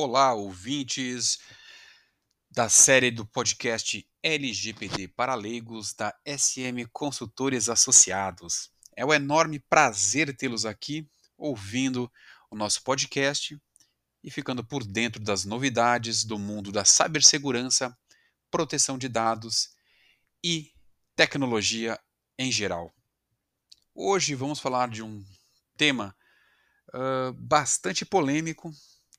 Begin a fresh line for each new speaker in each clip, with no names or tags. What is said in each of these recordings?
Olá, ouvintes da série do podcast LGBT para leigos da SM Consultores Associados. É um enorme prazer tê-los aqui ouvindo o nosso podcast e ficando por dentro das novidades do mundo da cibersegurança, proteção de dados e tecnologia em geral. Hoje vamos falar de um tema uh, bastante polêmico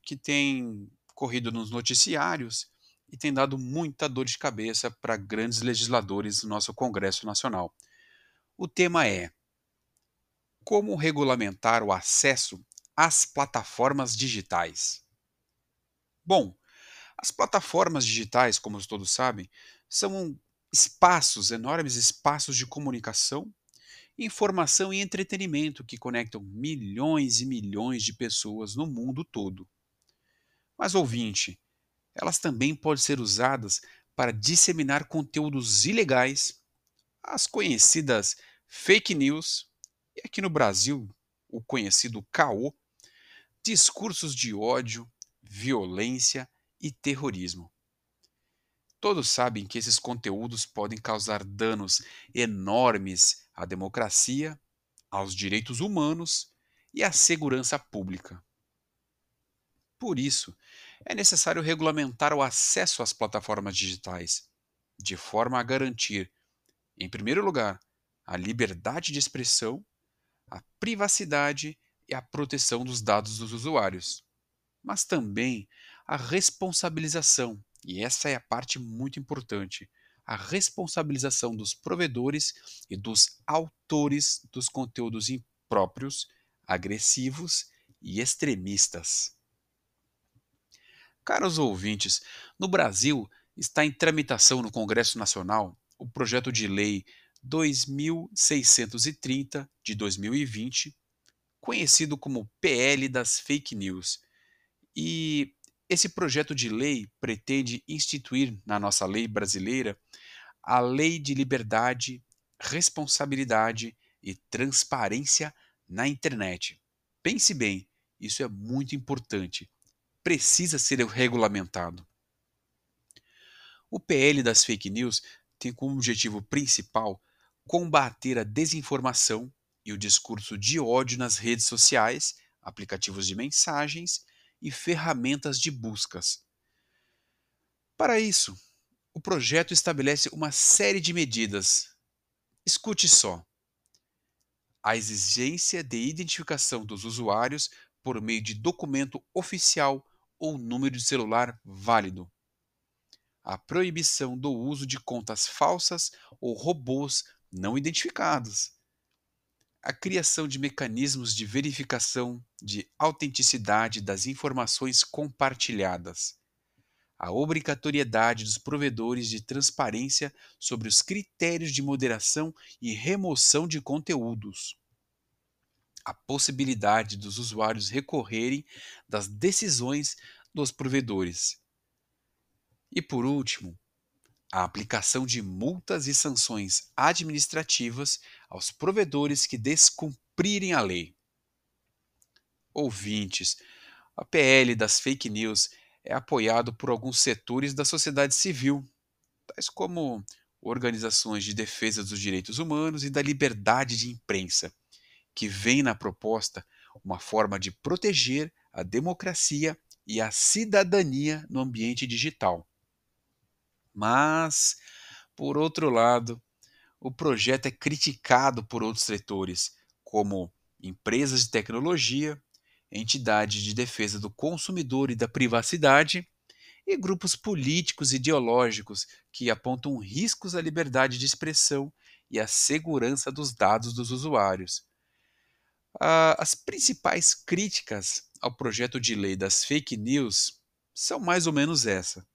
que tem corrido nos noticiários e tem dado muita dor de cabeça para grandes legisladores do nosso Congresso Nacional. O tema é como regulamentar o acesso às plataformas digitais. Bom, as plataformas digitais, como todos sabem, são espaços, enormes espaços de comunicação, informação e entretenimento que conectam milhões e milhões de pessoas no mundo todo. Mas, ouvinte, elas também podem ser usadas para disseminar conteúdos ilegais, as conhecidas fake news, e aqui no Brasil, o conhecido caô, discursos de ódio, violência e terrorismo. Todos sabem que esses conteúdos podem causar danos enormes à democracia, aos direitos humanos e à segurança pública. Por isso, é necessário regulamentar o acesso às plataformas digitais, de forma a garantir, em primeiro lugar, a liberdade de expressão, a privacidade e a proteção dos dados dos usuários, mas também a responsabilização, e essa é a parte muito importante, a responsabilização dos provedores e dos autores dos conteúdos impróprios, agressivos e extremistas. Caros ouvintes, no Brasil está em tramitação no Congresso Nacional o projeto de lei 2630 de 2020, conhecido como PL das Fake News. E esse projeto de lei pretende instituir na nossa lei brasileira a Lei de Liberdade, Responsabilidade e Transparência na Internet. Pense bem, isso é muito importante precisa ser regulamentado. O PL das fake news tem como objetivo principal combater a desinformação e o discurso de ódio nas redes sociais, aplicativos de mensagens e ferramentas de buscas. Para isso, o projeto estabelece uma série de medidas. Escute só: a exigência de identificação dos usuários por meio de documento oficial ou número de celular válido. A proibição do uso de contas falsas ou robôs não identificados. A criação de mecanismos de verificação de autenticidade das informações compartilhadas. A obrigatoriedade dos provedores de transparência sobre os critérios de moderação e remoção de conteúdos a possibilidade dos usuários recorrerem das decisões dos provedores. E por último, a aplicação de multas e sanções administrativas aos provedores que descumprirem a lei. Ouvintes, a PL das fake news é apoiado por alguns setores da sociedade civil, tais como organizações de defesa dos direitos humanos e da liberdade de imprensa, que vem na proposta uma forma de proteger a democracia e a cidadania no ambiente digital. Mas, por outro lado, o projeto é criticado por outros setores, como empresas de tecnologia, entidades de defesa do consumidor e da privacidade e grupos políticos e ideológicos que apontam riscos à liberdade de expressão e à segurança dos dados dos usuários. Uh, as principais críticas ao projeto de lei das fake news são mais ou menos essa: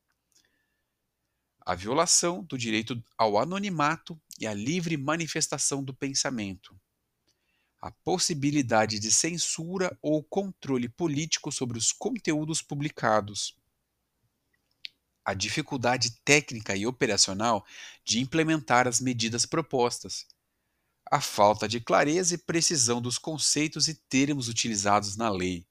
a violação do direito ao anonimato e à livre manifestação do pensamento, a possibilidade de censura ou controle político sobre os conteúdos publicados, a dificuldade técnica e operacional de implementar as medidas propostas a falta de clareza e precisão dos conceitos e termos utilizados na lei,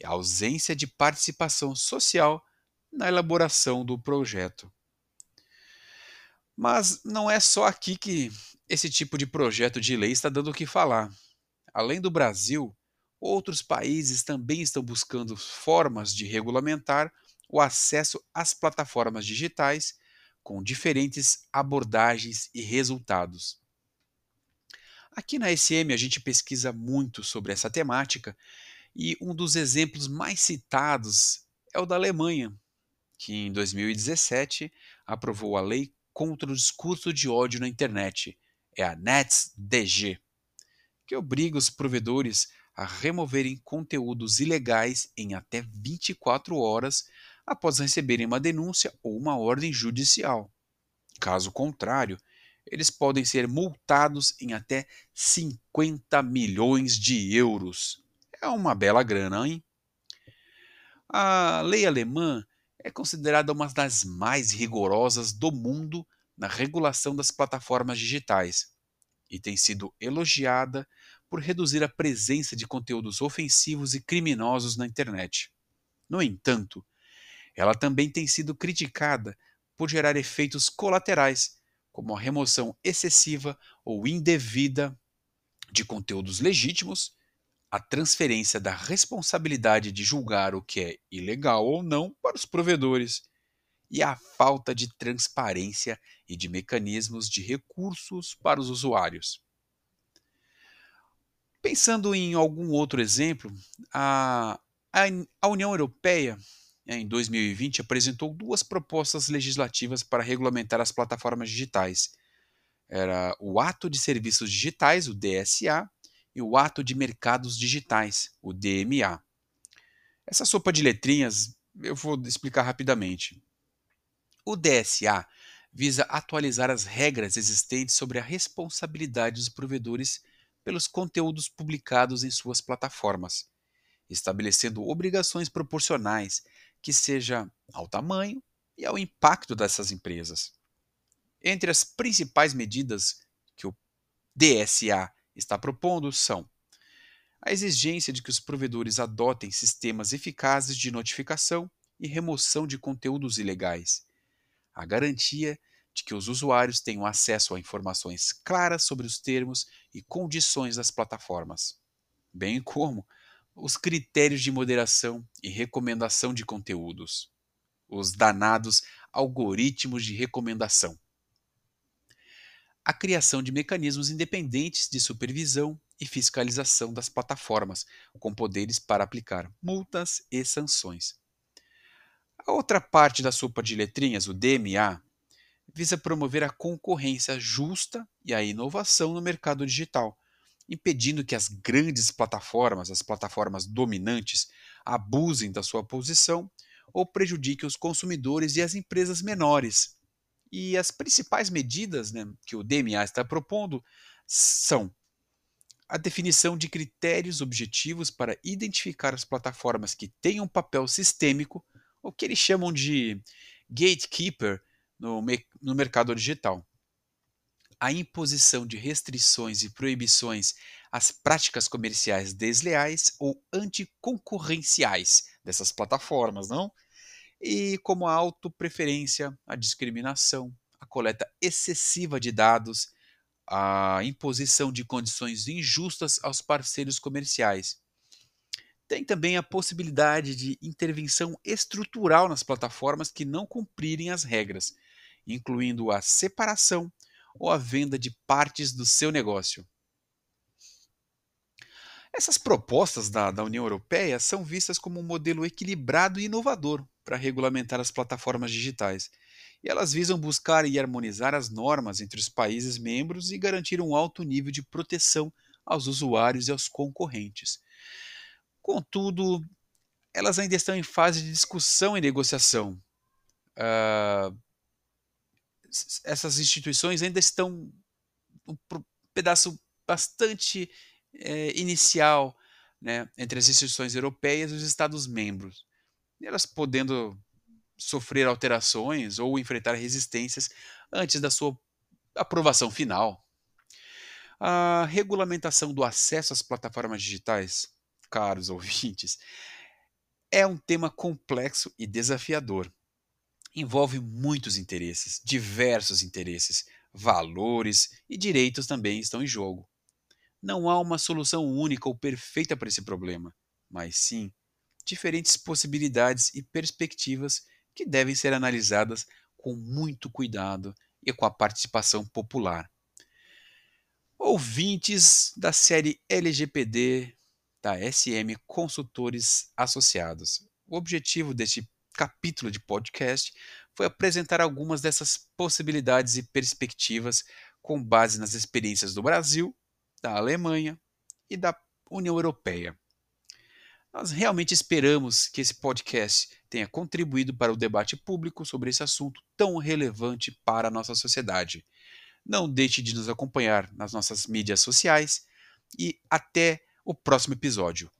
e a ausência de participação social na elaboração do projeto. Mas não é só aqui que esse tipo de projeto de lei está dando o que falar. Além do Brasil, outros países também estão buscando formas de regulamentar o acesso às plataformas digitais com diferentes abordagens e resultados. Aqui na SM a gente pesquisa muito sobre essa temática e um dos exemplos mais citados é o da Alemanha, que em 2017 aprovou a Lei contra o Discurso de Ódio na Internet, é a NetzDG, que obriga os provedores a removerem conteúdos ilegais em até 24 horas após receberem uma denúncia ou uma ordem judicial. Caso contrário, eles podem ser multados em até 50 milhões de euros. É uma bela grana, hein? A lei alemã é considerada uma das mais rigorosas do mundo na regulação das plataformas digitais e tem sido elogiada por reduzir a presença de conteúdos ofensivos e criminosos na internet. No entanto, ela também tem sido criticada por gerar efeitos colaterais, como a remoção excessiva ou indevida de conteúdos legítimos, a transferência da responsabilidade de julgar o que é ilegal ou não para os provedores e a falta de transparência e de mecanismos de recursos para os usuários. Pensando em algum outro exemplo, a, a, União Europeia, em 2020, apresentou duas propostas legislativas para regulamentar as plataformas digitais. Era o Ato de Serviços Digitais, o DSA, e o Ato de Mercados Digitais, o DMA. Essa sopa de letrinhas eu vou explicar rapidamente. O DSA visa atualizar as regras existentes sobre a responsabilidade dos provedores pelos conteúdos publicados em suas plataformas, estabelecendo obrigações proporcionais que seja ao tamanho e ao impacto dessas empresas. Entre as principais medidas que o DSA está propondo são a exigência de que os provedores adotem sistemas eficazes de notificação e remoção de conteúdos ilegais, a garantia de que os usuários tenham acesso a informações claras sobre os termos e condições das plataformas, bem como os critérios de moderação e recomendação de conteúdos, os danados algoritmos de recomendação. A criação de mecanismos independentes de supervisão e fiscalização das plataformas, com poderes para aplicar multas e sanções. A outra parte da sopa de letrinhas, o DMA, visa promover a concorrência justa e a inovação no mercado digital, impedindo que as grandes plataformas, as plataformas dominantes, abusem da sua posição ou prejudiquem os consumidores e as empresas menores. E as principais medidas né, que o DMA está propondo são a definição de critérios objetivos para identificar as plataformas que têm um papel sistêmico, o que eles chamam de gatekeeper no, no mercado digital. A imposição de restrições e proibições às práticas comerciais desleais ou anticoncorrenciais dessas plataformas, não? E como a autopreferência, a discriminação, a coleta excessiva de dados, a imposição de condições injustas aos parceiros comerciais. Tem também a possibilidade de intervenção estrutural nas plataformas que não cumprirem as regras, incluindo a separação ou a venda de partes do seu negócio. Essas propostas da, da, União Europeia são vistas como um modelo equilibrado e inovador para regulamentar as plataformas digitais. E elas visam buscar e harmonizar as normas entre os países membros e garantir um alto nível de proteção aos usuários e aos concorrentes. Contudo, elas ainda estão em fase de discussão e negociação. Uh, essas instituições ainda estão um pedaço bastante é, inicial né, entre as instituições europeias e os Estados-membros. Elas podendo sofrer alterações ou enfrentar resistências antes da sua aprovação final. A regulamentação do acesso às plataformas digitais, caros ouvintes, É um tema complexo e desafiador. Envolve muitos interesses, diversos interesses, valores e direitos também estão em jogo. Não há uma solução única ou perfeita para esse problema, mas sim diferentes possibilidades e perspectivas que devem ser analisadas com muito cuidado e com a participação popular. Ouvintes da série LGPD da SM Consultores Associados. O objetivo deste capítulo de podcast foi apresentar algumas dessas possibilidades e perspectivas com base nas experiências do Brasil, da Alemanha e da União Europeia. Nós realmente esperamos que esse podcast tenha contribuído para o debate público sobre esse assunto tão relevante para a nossa sociedade. Não deixe de nos acompanhar nas nossas mídias sociais e até o próximo episódio.